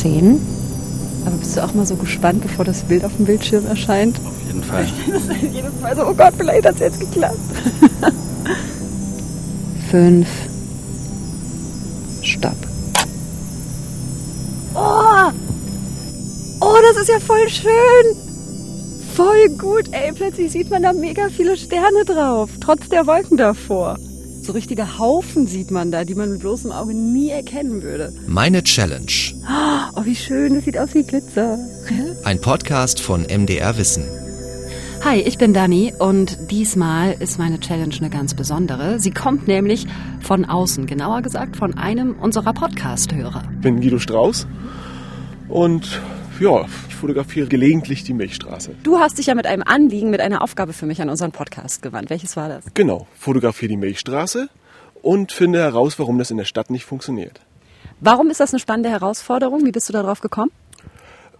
10. Aber bist du auch mal so gespannt, bevor das Bild auf dem Bildschirm erscheint? Auf jeden Fall. Jedes Mal so, oh Gott, vielleicht hat es jetzt geklappt. Fünf. Stopp. Oh! Oh, das ist ja voll schön! Voll gut, ey. Plötzlich sieht man da mega viele Sterne drauf, trotz der Wolken davor. So richtige Haufen sieht man da, die man mit bloßem Auge nie erkennen würde. Meine Challenge. Oh, wie schön, das sieht aus wie Glitzer. Ein Podcast von MDR Wissen. Hi, ich bin Dani und diesmal ist meine Challenge eine ganz besondere. Sie kommt nämlich von außen, genauer gesagt von einem unserer Podcast-Hörer. Ich bin Guido Strauß und ja, ich fotografiere gelegentlich die Milchstraße. Du hast dich ja mit einem Anliegen, mit einer Aufgabe für mich an unseren Podcast gewandt. Welches war das? Genau, fotografiere die Milchstraße und finde heraus, warum das in der Stadt nicht funktioniert. Warum ist das eine spannende Herausforderung? Wie bist du darauf gekommen?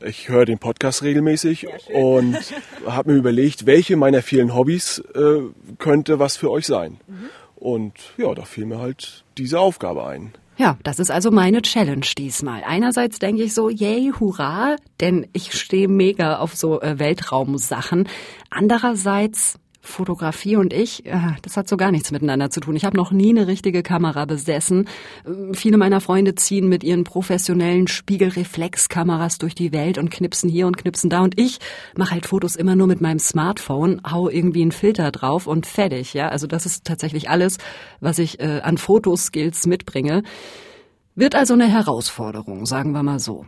Ich höre den Podcast regelmäßig und habe mir überlegt, welche meiner vielen Hobbys äh, könnte was für euch sein. Mhm. Und ja, da fiel mir halt diese Aufgabe ein. Ja, das ist also meine Challenge diesmal. Einerseits denke ich so, yay, hurra, denn ich stehe mega auf so äh, Weltraumsachen. Andererseits Fotografie und ich, äh, das hat so gar nichts miteinander zu tun. Ich habe noch nie eine richtige Kamera besessen. Äh, viele meiner Freunde ziehen mit ihren professionellen Spiegelreflexkameras durch die Welt und knipsen hier und knipsen da. Und ich mache halt Fotos immer nur mit meinem Smartphone, hau irgendwie einen Filter drauf und fertig. Ja, also das ist tatsächlich alles, was ich äh, an Fotoskills mitbringe. Wird also eine Herausforderung, sagen wir mal so.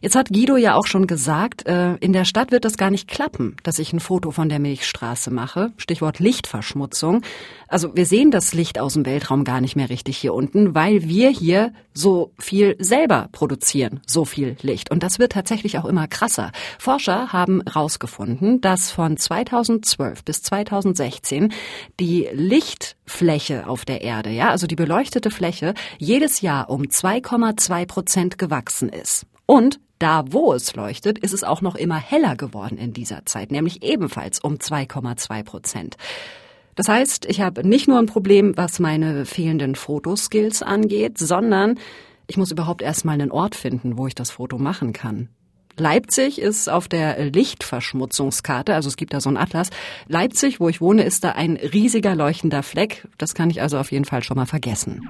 Jetzt hat Guido ja auch schon gesagt, äh, in der Stadt wird das gar nicht klappen, dass ich ein Foto von der Milchstraße mache. Stichwort Lichtverschmutzung. Also wir sehen das Licht aus dem Weltraum gar nicht mehr richtig hier unten, weil wir hier so viel selber produzieren, so viel Licht. Und das wird tatsächlich auch immer krasser. Forscher haben herausgefunden, dass von 2012 bis 2016 die Lichtfläche auf der Erde, ja, also die beleuchtete Fläche, jedes Jahr um 2,2 Prozent gewachsen ist. Und da, wo es leuchtet, ist es auch noch immer heller geworden in dieser Zeit, nämlich ebenfalls um 2,2 Prozent. Das heißt, ich habe nicht nur ein Problem, was meine fehlenden Fotoskills angeht, sondern ich muss überhaupt erstmal einen Ort finden, wo ich das Foto machen kann. Leipzig ist auf der Lichtverschmutzungskarte, also es gibt da so einen Atlas. Leipzig, wo ich wohne, ist da ein riesiger leuchtender Fleck. Das kann ich also auf jeden Fall schon mal vergessen.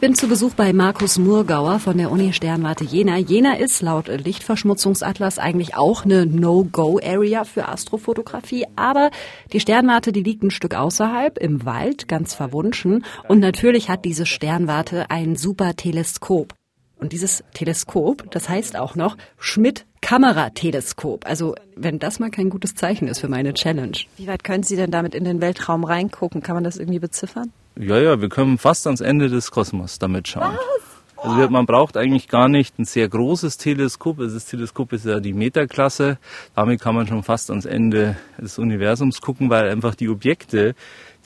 Ich bin zu Besuch bei Markus Murgauer von der Uni Sternwarte Jena. Jena ist laut Lichtverschmutzungsatlas eigentlich auch eine No-Go-Area für Astrofotografie, aber die Sternwarte, die liegt ein Stück außerhalb im Wald, ganz verwunschen. Und natürlich hat diese Sternwarte ein super Teleskop. Und dieses Teleskop, das heißt auch noch Schmidt Kamerateleskop. Also, wenn das mal kein gutes Zeichen ist für meine Challenge. Wie weit können Sie denn damit in den Weltraum reingucken? Kann man das irgendwie beziffern? Ja, ja, wir können fast ans Ende des Kosmos damit schauen. Was? Also man braucht eigentlich gar nicht ein sehr großes Teleskop. Also das Teleskop ist ja die Meterklasse. Damit kann man schon fast ans Ende des Universums gucken, weil einfach die Objekte,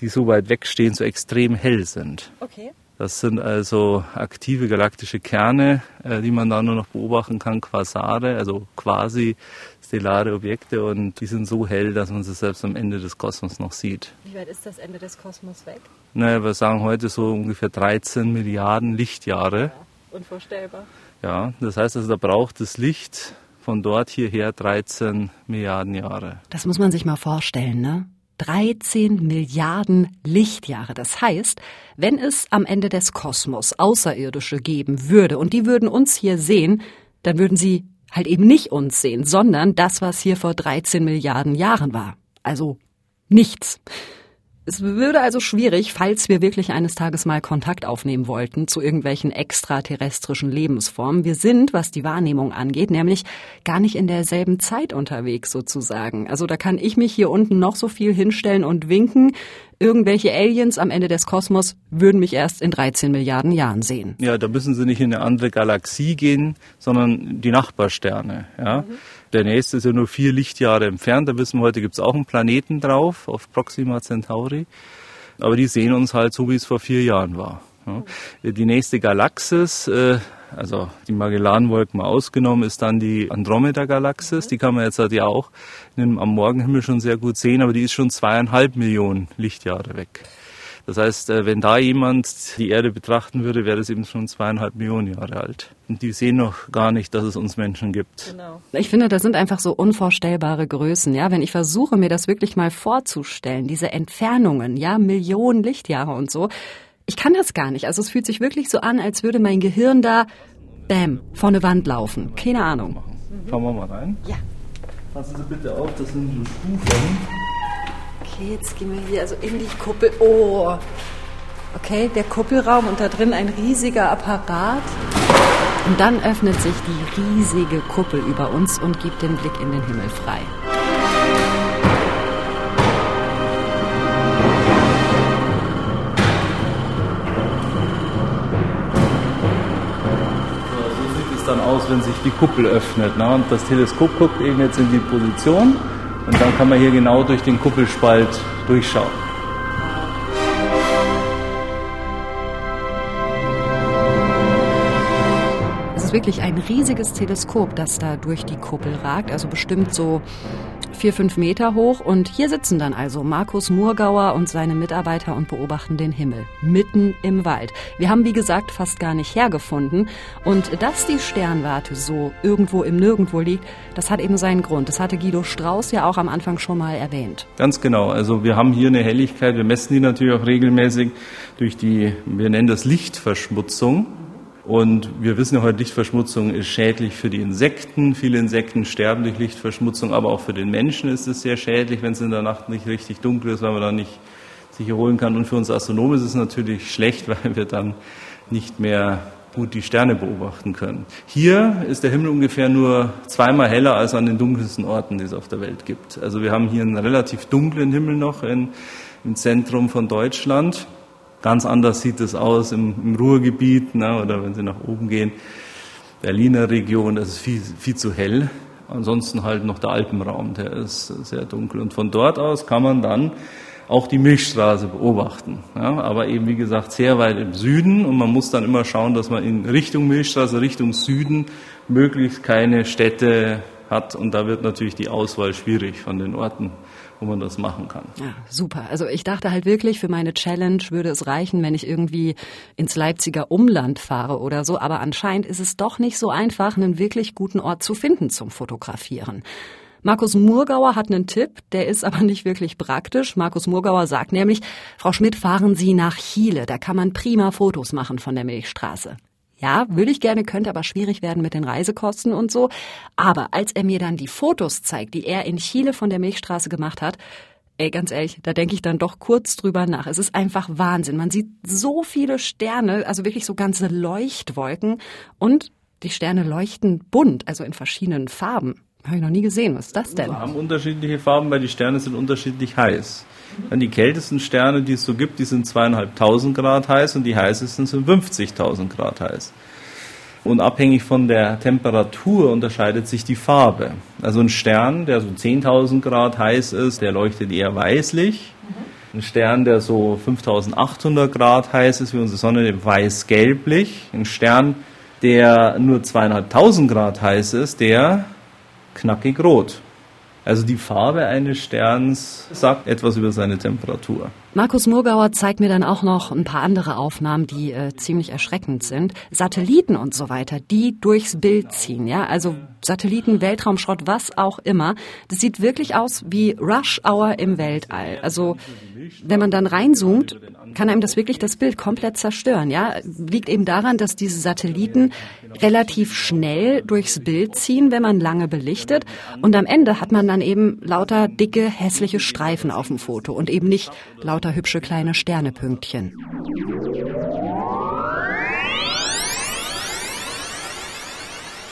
die so weit wegstehen, so extrem hell sind. Okay. Das sind also aktive galaktische Kerne, äh, die man da nur noch beobachten kann, Quasare, also quasi stellare Objekte und die sind so hell, dass man sie selbst am Ende des Kosmos noch sieht. Wie weit ist das Ende des Kosmos weg? Naja, wir sagen heute so ungefähr 13 Milliarden Lichtjahre. Ja, unvorstellbar. Ja, das heißt also, da braucht das Licht von dort hierher 13 Milliarden Jahre. Das muss man sich mal vorstellen, ne? 13 Milliarden Lichtjahre. Das heißt, wenn es am Ende des Kosmos Außerirdische geben würde und die würden uns hier sehen, dann würden sie halt eben nicht uns sehen, sondern das, was hier vor 13 Milliarden Jahren war. Also nichts. Es würde also schwierig, falls wir wirklich eines Tages mal Kontakt aufnehmen wollten zu irgendwelchen extraterrestrischen Lebensformen. Wir sind, was die Wahrnehmung angeht, nämlich gar nicht in derselben Zeit unterwegs sozusagen. Also da kann ich mich hier unten noch so viel hinstellen und winken. Irgendwelche Aliens am Ende des Kosmos würden mich erst in 13 Milliarden Jahren sehen. Ja, da müssen sie nicht in eine andere Galaxie gehen, sondern die Nachbarsterne. Ja. Mhm. Der nächste ist ja nur vier Lichtjahre entfernt. Da wissen wir heute, gibt es auch einen Planeten drauf, auf Proxima Centauri. Aber die sehen uns halt so, wie es vor vier Jahren war. Die nächste Galaxis, äh, Also die Magellanwolken mal ausgenommen ist dann die Andromeda-Galaxis. Die kann man jetzt halt ja auch am Morgenhimmel schon sehr gut sehen, aber die ist schon zweieinhalb Millionen Lichtjahre weg. Das heißt, äh, wenn da jemand die Erde betrachten würde, wäre es eben schon zweieinhalb Millionen Jahre alt. Und die sehen noch gar nicht, dass es uns Menschen gibt. Genau. Ich finde, das sind einfach so unvorstellbare Größen. Ja, wenn ich versuche, mir das wirklich mal vorzustellen, diese Entfernungen, ja, Millionen Lichtjahre und so, ich kann das gar nicht. Also es fühlt sich wirklich so an, als würde mein Gehirn da, bam, vor eine Wand laufen. Keine Ahnung. Schauen wir mal rein. Ja. Passen Sie bitte auf, das sind so Stufen. Okay, jetzt gehen wir hier also in die Kuppel. Oh, okay, der Kuppelraum und da drin ein riesiger Apparat. Und dann öffnet sich die riesige Kuppel über uns und gibt den Blick in den Himmel frei. So sieht es dann aus, wenn sich die Kuppel öffnet. Ne? Und das Teleskop guckt eben jetzt in die Position und dann kann man hier genau durch den Kuppelspalt durchschauen. Es ist wirklich ein riesiges Teleskop, das da durch die Kuppel ragt, also bestimmt so vier, fünf Meter hoch. Und hier sitzen dann also Markus Murgauer und seine Mitarbeiter und beobachten den Himmel mitten im Wald. Wir haben, wie gesagt, fast gar nicht hergefunden. Und dass die Sternwarte so irgendwo im Nirgendwo liegt, das hat eben seinen Grund. Das hatte Guido Strauß ja auch am Anfang schon mal erwähnt. Ganz genau. Also wir haben hier eine Helligkeit. Wir messen die natürlich auch regelmäßig durch die, wir nennen das Lichtverschmutzung. Und wir wissen ja heute, Lichtverschmutzung ist schädlich für die Insekten. Viele Insekten sterben durch Lichtverschmutzung, aber auch für den Menschen ist es sehr schädlich, wenn es in der Nacht nicht richtig dunkel ist, weil man dann nicht sich erholen kann. Und für uns Astronomen ist es natürlich schlecht, weil wir dann nicht mehr gut die Sterne beobachten können. Hier ist der Himmel ungefähr nur zweimal heller als an den dunkelsten Orten, die es auf der Welt gibt. Also wir haben hier einen relativ dunklen Himmel noch in, im Zentrum von Deutschland. Ganz anders sieht es aus im, im Ruhrgebiet ne, oder wenn Sie nach oben gehen, Berliner Region, das ist viel, viel zu hell. Ansonsten halt noch der Alpenraum, der ist sehr dunkel. Und von dort aus kann man dann auch die Milchstraße beobachten. Ja, aber eben, wie gesagt, sehr weit im Süden und man muss dann immer schauen, dass man in Richtung Milchstraße, Richtung Süden möglichst keine Städte hat und da wird natürlich die Auswahl schwierig von den Orten wo man das machen kann. Ja, super. Also ich dachte halt wirklich, für meine Challenge würde es reichen, wenn ich irgendwie ins Leipziger Umland fahre oder so. Aber anscheinend ist es doch nicht so einfach, einen wirklich guten Ort zu finden zum Fotografieren. Markus Murgauer hat einen Tipp, der ist aber nicht wirklich praktisch. Markus Murgauer sagt nämlich, Frau Schmidt, fahren Sie nach Chile, da kann man prima Fotos machen von der Milchstraße. Ja, würde ich gerne, könnte aber schwierig werden mit den Reisekosten und so. Aber als er mir dann die Fotos zeigt, die er in Chile von der Milchstraße gemacht hat, ey, ganz ehrlich, da denke ich dann doch kurz drüber nach. Es ist einfach Wahnsinn. Man sieht so viele Sterne, also wirklich so ganze Leuchtwolken und die Sterne leuchten bunt, also in verschiedenen Farben. Habe ich noch nie gesehen. Was ist das denn? Wir haben unterschiedliche Farben, weil die Sterne sind unterschiedlich heiß. Die kältesten Sterne, die es so gibt, die sind zweieinhalbtausend Grad heiß und die heißesten sind 50.000 Grad heiß. Und abhängig von der Temperatur unterscheidet sich die Farbe. Also ein Stern, der so 10.000 Grad heiß ist, der leuchtet eher weißlich. Ein Stern, der so 5800 Grad heiß ist wie unsere Sonne, weiß-gelblich. Ein Stern, der nur zweieinhalbtausend Grad heiß ist, der knackig rot. Also die Farbe eines Sterns sagt etwas über seine Temperatur. Markus Murgauer zeigt mir dann auch noch ein paar andere Aufnahmen, die äh, ziemlich erschreckend sind. Satelliten und so weiter, die durchs Bild ziehen, ja, also Satelliten, Weltraumschrott, was auch immer. Das sieht wirklich aus wie Rush Hour im Weltall. Also wenn man dann reinzoomt, kann einem das wirklich das Bild komplett zerstören. Ja, liegt eben daran, dass diese Satelliten relativ schnell durchs Bild ziehen, wenn man lange belichtet. Und am Ende hat man dann eben lauter dicke, hässliche Streifen auf dem Foto und eben nicht lauter hübsche kleine Sternepünktchen.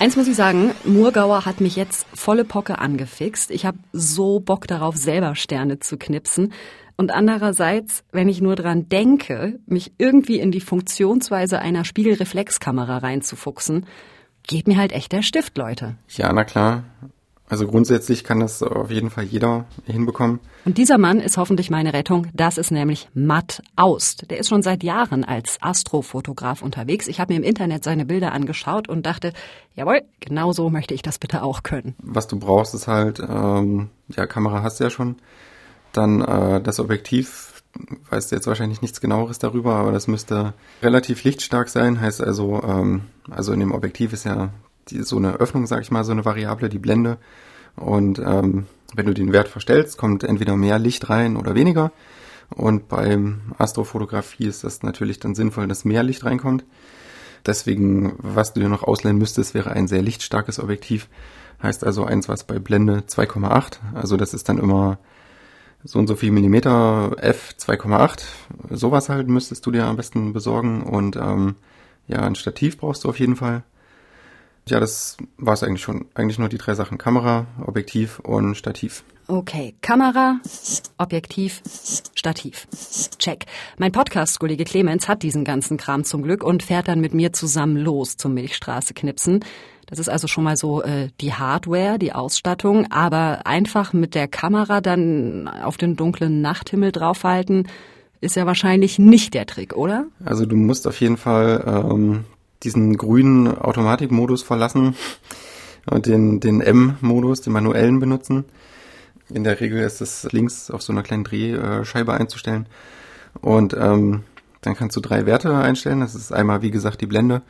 Eins muss ich sagen, Murgauer hat mich jetzt volle Pocke angefixt. Ich habe so Bock darauf, selber Sterne zu knipsen. Und andererseits, wenn ich nur dran denke, mich irgendwie in die Funktionsweise einer Spiegelreflexkamera reinzufuchsen, geht mir halt echt der Stift, Leute. Ja, na klar. Also grundsätzlich kann das auf jeden Fall jeder hinbekommen. Und dieser Mann ist hoffentlich meine Rettung. Das ist nämlich Matt Aust. Der ist schon seit Jahren als Astrofotograf unterwegs. Ich habe mir im Internet seine Bilder angeschaut und dachte, jawohl, genau so möchte ich das bitte auch können. Was du brauchst, ist halt, ähm, ja, Kamera hast du ja schon. Dann äh, das Objektiv, weißt du jetzt wahrscheinlich nichts genaueres darüber, aber das müsste relativ lichtstark sein. Heißt also, ähm, also in dem Objektiv ist ja die, so eine Öffnung, sag ich mal, so eine Variable, die Blende. Und ähm, wenn du den Wert verstellst, kommt entweder mehr Licht rein oder weniger. Und beim Astrofotografie ist das natürlich dann sinnvoll, dass mehr Licht reinkommt. Deswegen, was du dir noch ausleihen müsstest, wäre ein sehr lichtstarkes Objektiv. Heißt also eins, was bei Blende 2,8, also das ist dann immer so und so viel Millimeter f 2,8. Sowas halt müsstest du dir am besten besorgen. Und ähm, ja, ein Stativ brauchst du auf jeden Fall. Ja, das war es eigentlich schon. Eigentlich nur die drei Sachen. Kamera, Objektiv und Stativ. Okay, Kamera, Objektiv, Stativ. Check. Mein Podcast-Kollege Clemens hat diesen ganzen Kram zum Glück und fährt dann mit mir zusammen los zum Milchstraße knipsen. Das ist also schon mal so äh, die Hardware, die Ausstattung, aber einfach mit der Kamera dann auf den dunklen Nachthimmel draufhalten, ist ja wahrscheinlich nicht der Trick, oder? Also du musst auf jeden Fall ähm, diesen grünen Automatikmodus verlassen und den, den M-Modus, den manuellen benutzen. In der Regel ist es links auf so einer kleinen Drehscheibe einzustellen. Und ähm, dann kannst du drei Werte einstellen. Das ist einmal, wie gesagt, die Blende,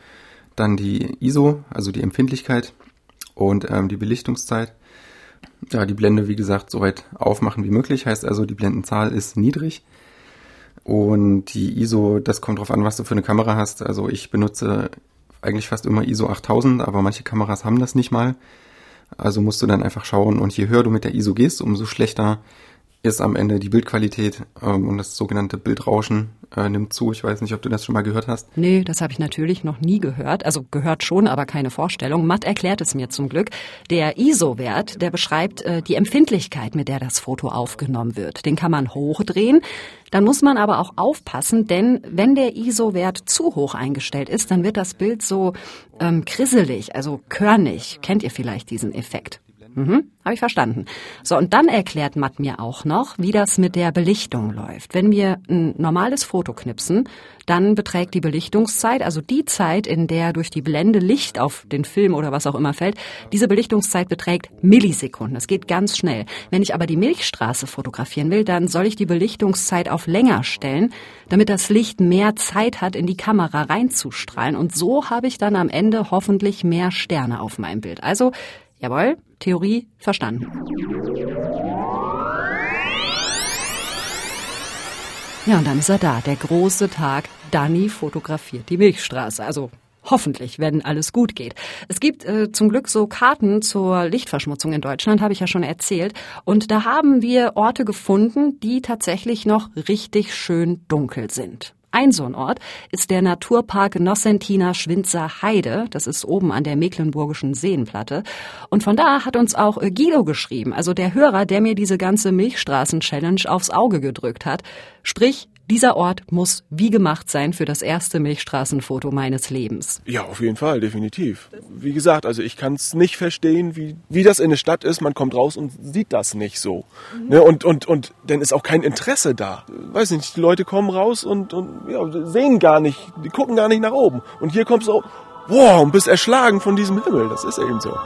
dann die ISO, also die Empfindlichkeit und ähm, die Belichtungszeit. Ja, die Blende, wie gesagt, so weit aufmachen wie möglich. Heißt also, die Blendenzahl ist niedrig. Und die ISO, das kommt drauf an, was du für eine Kamera hast. Also ich benutze eigentlich fast immer ISO 8000, aber manche Kameras haben das nicht mal. Also musst du dann einfach schauen und je höher du mit der ISO gehst, umso schlechter ist am Ende die Bildqualität ähm, und das sogenannte Bildrauschen äh, nimmt zu. Ich weiß nicht, ob du das schon mal gehört hast. Nee, das habe ich natürlich noch nie gehört. Also gehört schon, aber keine Vorstellung. Matt erklärt es mir zum Glück. Der ISO-Wert, der beschreibt äh, die Empfindlichkeit, mit der das Foto aufgenommen wird. Den kann man hochdrehen. Dann muss man aber auch aufpassen, denn wenn der ISO-Wert zu hoch eingestellt ist, dann wird das Bild so ähm, krisselig, also körnig. Kennt ihr vielleicht diesen Effekt? Mhm, habe ich verstanden. So, und dann erklärt Matt mir auch noch, wie das mit der Belichtung läuft. Wenn wir ein normales Foto knipsen, dann beträgt die Belichtungszeit, also die Zeit, in der durch die Blende Licht auf den Film oder was auch immer fällt, diese Belichtungszeit beträgt Millisekunden. Das geht ganz schnell. Wenn ich aber die Milchstraße fotografieren will, dann soll ich die Belichtungszeit auf länger stellen, damit das Licht mehr Zeit hat, in die Kamera reinzustrahlen. Und so habe ich dann am Ende hoffentlich mehr Sterne auf meinem Bild. Also, jawohl, Theorie verstanden. Ja, und dann ist er da, der große Tag. Danny fotografiert die Milchstraße. Also Hoffentlich, wenn alles gut geht. Es gibt äh, zum Glück so Karten zur Lichtverschmutzung in Deutschland, habe ich ja schon erzählt. Und da haben wir Orte gefunden, die tatsächlich noch richtig schön dunkel sind. Ein so ein Ort ist der Naturpark Nossentina Schwinzer Heide. Das ist oben an der Mecklenburgischen Seenplatte. Und von da hat uns auch Guido geschrieben, also der Hörer, der mir diese ganze Milchstraßen-Challenge aufs Auge gedrückt hat. Sprich, dieser Ort muss wie gemacht sein für das erste Milchstraßenfoto meines Lebens. Ja, auf jeden Fall, definitiv. Wie gesagt, also ich kann es nicht verstehen, wie, wie das in der Stadt ist. Man kommt raus und sieht das nicht so. Mhm. Ne? Und, und, und dann ist auch kein Interesse da. Weiß nicht, die Leute kommen raus und, und ja, sehen gar nicht, die gucken gar nicht nach oben. Und hier kommst du, wow, und bist erschlagen von diesem Himmel. Das ist eben so.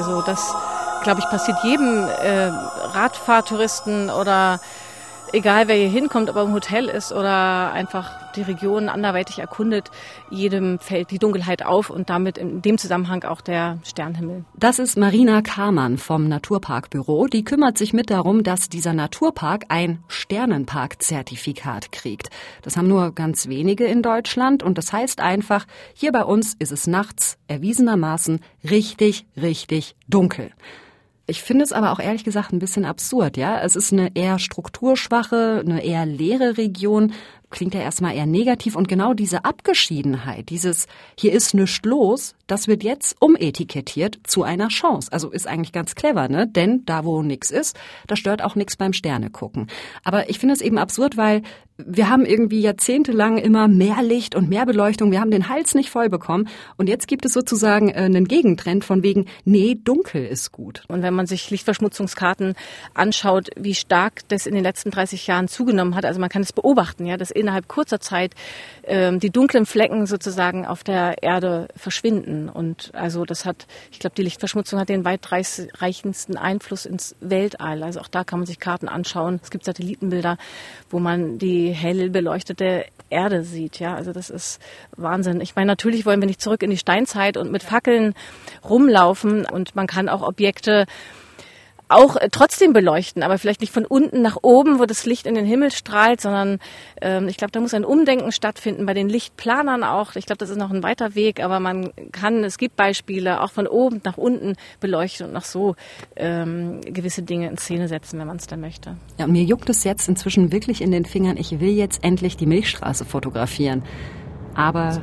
Also das, glaube ich, passiert jedem äh, Radfahrtouristen oder egal wer hier hinkommt, ob er im Hotel ist oder einfach die Region anderweitig erkundet, jedem fällt die Dunkelheit auf und damit in dem Zusammenhang auch der Sternhimmel. Das ist Marina Kamann vom Naturparkbüro. Die kümmert sich mit darum, dass dieser Naturpark ein Sternenpark-Zertifikat kriegt. Das haben nur ganz wenige in Deutschland und das heißt einfach, hier bei uns ist es nachts erwiesenermaßen richtig, richtig dunkel. Ich finde es aber auch ehrlich gesagt ein bisschen absurd, ja. Es ist eine eher strukturschwache, eine eher leere Region. klingt ja erstmal eher negativ und genau diese Abgeschiedenheit, dieses hier ist nichts los, das wird jetzt umetikettiert zu einer Chance. Also ist eigentlich ganz clever, ne? Denn da wo nichts ist, da stört auch nichts beim Sterne gucken. Aber ich finde es eben absurd, weil wir haben irgendwie jahrzehntelang immer mehr Licht und mehr Beleuchtung. Wir haben den Hals nicht voll bekommen. Und jetzt gibt es sozusagen äh, einen Gegentrend von wegen, nee, dunkel ist gut. Und wenn man sich Lichtverschmutzungskarten anschaut, wie stark das in den letzten 30 Jahren zugenommen hat, also man kann es beobachten, ja, dass innerhalb kurzer Zeit ähm, die dunklen Flecken sozusagen auf der Erde verschwinden. Und also das hat, ich glaube, die Lichtverschmutzung hat den weitreichendsten Einfluss ins Weltall. Also auch da kann man sich Karten anschauen. Es gibt Satellitenbilder, wo man die hell beleuchtete Erde sieht. Ja, also das ist Wahnsinn. Ich meine, natürlich wollen wir nicht zurück in die Steinzeit und mit Fackeln rumlaufen und man kann auch Objekte auch äh, trotzdem beleuchten, aber vielleicht nicht von unten nach oben, wo das Licht in den Himmel strahlt, sondern ähm, ich glaube, da muss ein Umdenken stattfinden bei den Lichtplanern auch. Ich glaube, das ist noch ein weiter Weg, aber man kann, es gibt Beispiele, auch von oben nach unten beleuchten und noch so ähm, gewisse Dinge in Szene setzen, wenn man es dann möchte. Ja, und mir juckt es jetzt inzwischen wirklich in den Fingern. Ich will jetzt endlich die Milchstraße fotografieren. Aber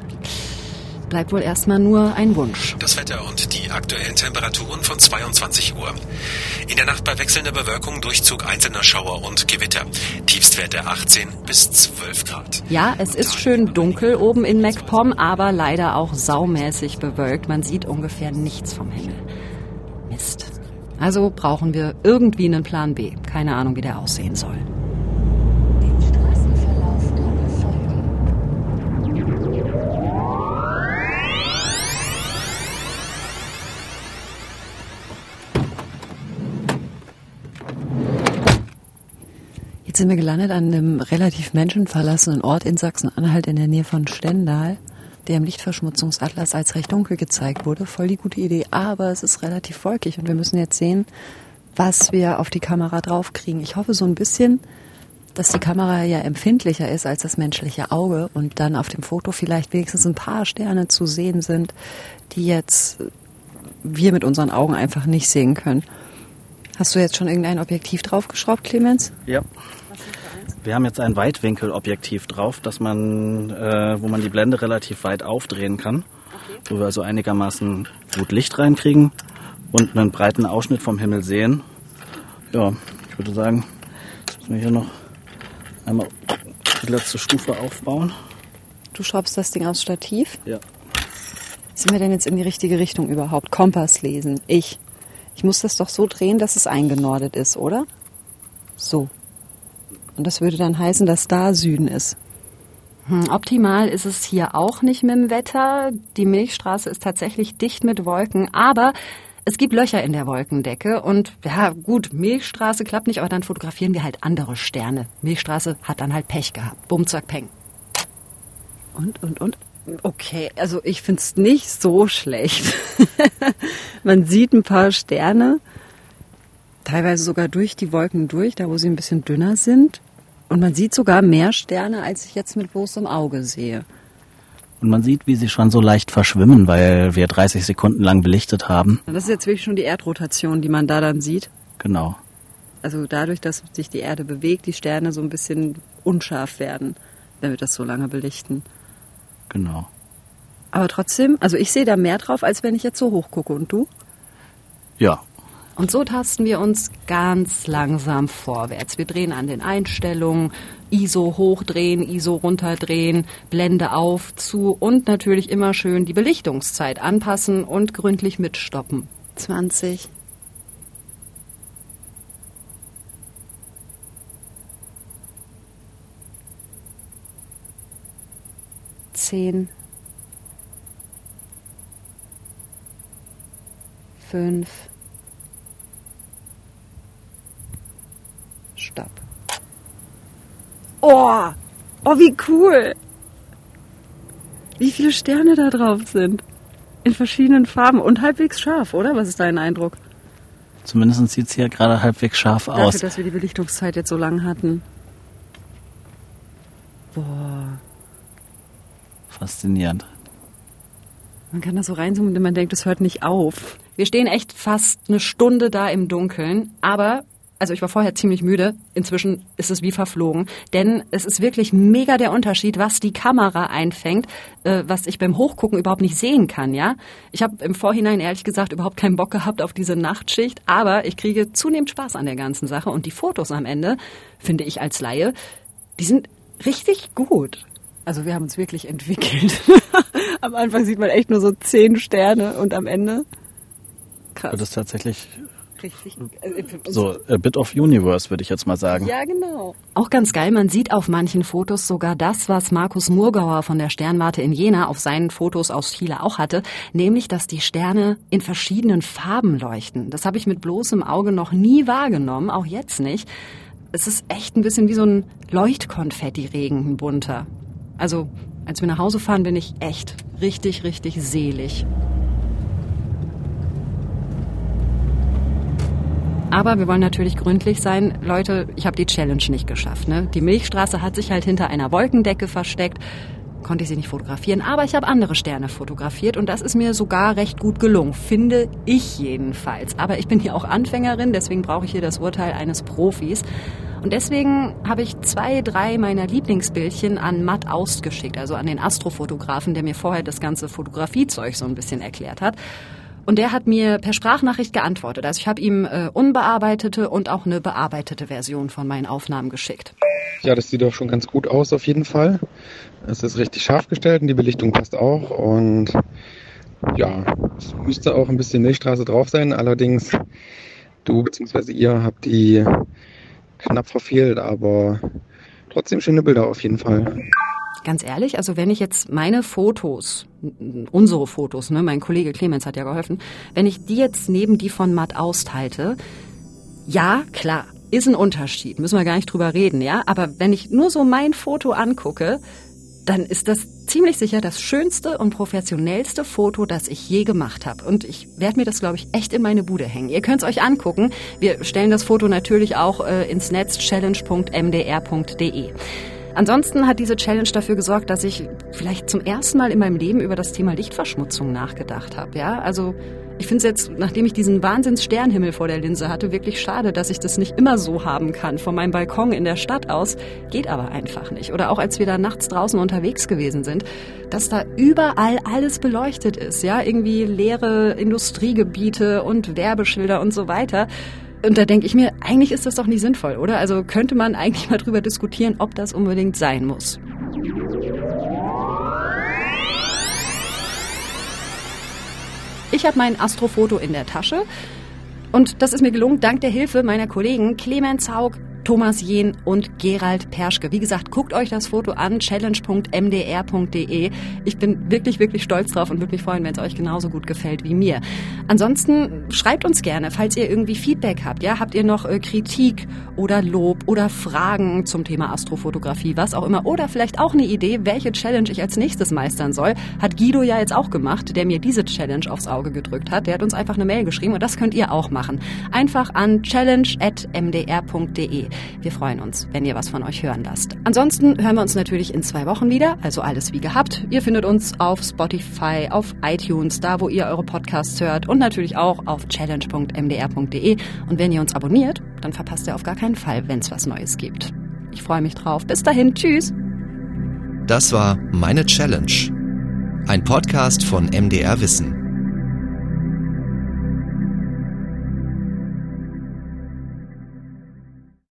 bleibt wohl erstmal nur ein Wunsch. Das Wetter und die aktuellen Temperaturen von 22 Uhr. In der Nacht bei wechselnder Bewölkung Durchzug einzelner Schauer und Gewitter. Tiefstwerte 18 bis 12 Grad. Ja, es ist schön dunkel oben in MacPom, aber leider auch saumäßig bewölkt. Man sieht ungefähr nichts vom Himmel. Mist. Also brauchen wir irgendwie einen Plan B. Keine Ahnung, wie der aussehen soll. Jetzt sind wir gelandet an einem relativ menschenverlassenen Ort in Sachsen-Anhalt in der Nähe von Stendal, der im Lichtverschmutzungsatlas als recht dunkel gezeigt wurde. Voll die gute Idee, aber es ist relativ wolkig und wir müssen jetzt sehen, was wir auf die Kamera draufkriegen. Ich hoffe so ein bisschen, dass die Kamera ja empfindlicher ist als das menschliche Auge und dann auf dem Foto vielleicht wenigstens ein paar Sterne zu sehen sind, die jetzt wir mit unseren Augen einfach nicht sehen können. Hast du jetzt schon irgendein Objektiv draufgeschraubt, Clemens? Ja. Wir haben jetzt ein Weitwinkelobjektiv drauf, dass man, äh, wo man die Blende relativ weit aufdrehen kann, wo wir also einigermaßen gut Licht reinkriegen und einen breiten Ausschnitt vom Himmel sehen. Ja, ich würde sagen, jetzt müssen wir hier noch einmal die letzte Stufe aufbauen. Du schraubst das Ding aufs Stativ. Ja. Sind wir denn jetzt in die richtige Richtung überhaupt? Kompass lesen. Ich. Ich muss das doch so drehen, dass es eingenordet ist, oder? So. Und das würde dann heißen, dass da Süden ist. Hm, optimal ist es hier auch nicht mit dem Wetter. Die Milchstraße ist tatsächlich dicht mit Wolken, aber es gibt Löcher in der Wolkendecke und ja, gut, Milchstraße klappt nicht, aber dann fotografieren wir halt andere Sterne. Milchstraße hat dann halt Pech gehabt. Zack, peng. Und, und, und? Okay, also ich find's nicht so schlecht. Man sieht ein paar Sterne, teilweise sogar durch die Wolken durch, da wo sie ein bisschen dünner sind. Und man sieht sogar mehr Sterne, als ich jetzt mit bloßem Auge sehe. Und man sieht, wie sie schon so leicht verschwimmen, weil wir 30 Sekunden lang belichtet haben. Das ist jetzt wirklich schon die Erdrotation, die man da dann sieht. Genau. Also dadurch, dass sich die Erde bewegt, die Sterne so ein bisschen unscharf werden, wenn wir das so lange belichten. Genau. Aber trotzdem, also ich sehe da mehr drauf, als wenn ich jetzt so hoch gucke. Und du? Ja. Und so tasten wir uns ganz langsam vorwärts. Wir drehen an den Einstellungen, ISO hochdrehen, ISO runterdrehen, Blende auf, zu und natürlich immer schön die Belichtungszeit anpassen und gründlich mitstoppen. 20. Zehn. Fünf. Stopp. Oh, oh, wie cool. Wie viele Sterne da drauf sind. In verschiedenen Farben und halbwegs scharf, oder? Was ist dein Eindruck? Zumindest sieht es hier gerade halbwegs scharf Dafür, aus. dass wir die Belichtungszeit jetzt so lang hatten. Boah. Faszinierend. Man kann da so reinzoomen und man denkt, es hört nicht auf. Wir stehen echt fast eine Stunde da im Dunkeln, aber also ich war vorher ziemlich müde, inzwischen ist es wie verflogen, denn es ist wirklich mega der Unterschied, was die Kamera einfängt, äh, was ich beim Hochgucken überhaupt nicht sehen kann, ja. Ich habe im Vorhinein ehrlich gesagt überhaupt keinen Bock gehabt auf diese Nachtschicht, aber ich kriege zunehmend Spaß an der ganzen Sache und die Fotos am Ende, finde ich als Laie, die sind richtig gut. Also wir haben uns wirklich entwickelt. am Anfang sieht man echt nur so zehn Sterne und am Ende krass. Das ist tatsächlich Richtig. so a bit of universe, würde ich jetzt mal sagen. Ja, genau. Auch ganz geil, man sieht auf manchen Fotos sogar das, was Markus Murgauer von der Sternwarte in Jena auf seinen Fotos aus Chile auch hatte, nämlich, dass die Sterne in verschiedenen Farben leuchten. Das habe ich mit bloßem Auge noch nie wahrgenommen, auch jetzt nicht. Es ist echt ein bisschen wie so ein Leuchtkonfetti-Regen, ein bunter. Also, als wir nach Hause fahren, bin ich echt richtig, richtig selig. Aber wir wollen natürlich gründlich sein. Leute, ich habe die Challenge nicht geschafft. Ne? Die Milchstraße hat sich halt hinter einer Wolkendecke versteckt. Konnte ich sie nicht fotografieren, aber ich habe andere Sterne fotografiert und das ist mir sogar recht gut gelungen, finde ich jedenfalls. Aber ich bin hier auch Anfängerin, deswegen brauche ich hier das Urteil eines Profis. Und deswegen habe ich zwei, drei meiner Lieblingsbildchen an Matt Aust geschickt, also an den Astrofotografen, der mir vorher das ganze Fotografiezeug so ein bisschen erklärt hat. Und der hat mir per Sprachnachricht geantwortet. Also ich habe ihm äh, unbearbeitete und auch eine bearbeitete Version von meinen Aufnahmen geschickt. Ja, das sieht doch schon ganz gut aus auf jeden Fall. Es ist richtig scharf gestellt und die Belichtung passt auch. Und ja, es müsste auch ein bisschen Milchstraße drauf sein. Allerdings, du bzw. ihr habt die knapp verfehlt, aber trotzdem schöne Bilder auf jeden Fall. Ganz ehrlich, also wenn ich jetzt meine Fotos, unsere Fotos, ne, mein Kollege Clemens hat ja geholfen, wenn ich die jetzt neben die von Matt Aust halte, ja, klar, ist ein Unterschied, müssen wir gar nicht drüber reden, ja, aber wenn ich nur so mein Foto angucke, dann ist das ziemlich sicher das schönste und professionellste Foto, das ich je gemacht habe. Und ich werde mir das, glaube ich, echt in meine Bude hängen. Ihr könnt es euch angucken. Wir stellen das Foto natürlich auch äh, ins Netz challenge.mdr.de. Ansonsten hat diese Challenge dafür gesorgt, dass ich vielleicht zum ersten Mal in meinem Leben über das Thema Lichtverschmutzung nachgedacht habe. Ja, also ich finde es jetzt, nachdem ich diesen Wahnsinns Sternhimmel vor der Linse hatte, wirklich schade, dass ich das nicht immer so haben kann. Von meinem Balkon in der Stadt aus geht aber einfach nicht. Oder auch als wir da nachts draußen unterwegs gewesen sind, dass da überall alles beleuchtet ist. Ja, irgendwie leere Industriegebiete und Werbeschilder und so weiter. Und da denke ich mir, eigentlich ist das doch nicht sinnvoll, oder? Also könnte man eigentlich mal drüber diskutieren, ob das unbedingt sein muss. Ich habe mein Astrofoto in der Tasche. Und das ist mir gelungen dank der Hilfe meiner Kollegen Clemens Haug, Thomas Jehn und Gerald Perschke. Wie gesagt, guckt euch das Foto an, challenge.mdr.de. Ich bin wirklich, wirklich stolz drauf und würde mich freuen, wenn es euch genauso gut gefällt wie mir. Ansonsten schreibt uns gerne, falls ihr irgendwie Feedback habt. Ja, habt ihr noch äh, Kritik oder Lob oder Fragen zum Thema Astrofotografie, was auch immer. Oder vielleicht auch eine Idee, welche Challenge ich als nächstes meistern soll. Hat Guido ja jetzt auch gemacht, der mir diese Challenge aufs Auge gedrückt hat. Der hat uns einfach eine Mail geschrieben und das könnt ihr auch machen. Einfach an challenge.mdr.de. Wir freuen uns, wenn ihr was von euch hören lasst. Ansonsten hören wir uns natürlich in zwei Wochen wieder, also alles wie gehabt. Ihr findet uns auf Spotify, auf iTunes, da wo ihr eure Podcasts hört und natürlich auch auf challenge.mdr.de. Und wenn ihr uns abonniert, dann verpasst ihr auf gar keinen Fall, wenn es was Neues gibt. Ich freue mich drauf. Bis dahin, tschüss. Das war Meine Challenge. Ein Podcast von MDR Wissen.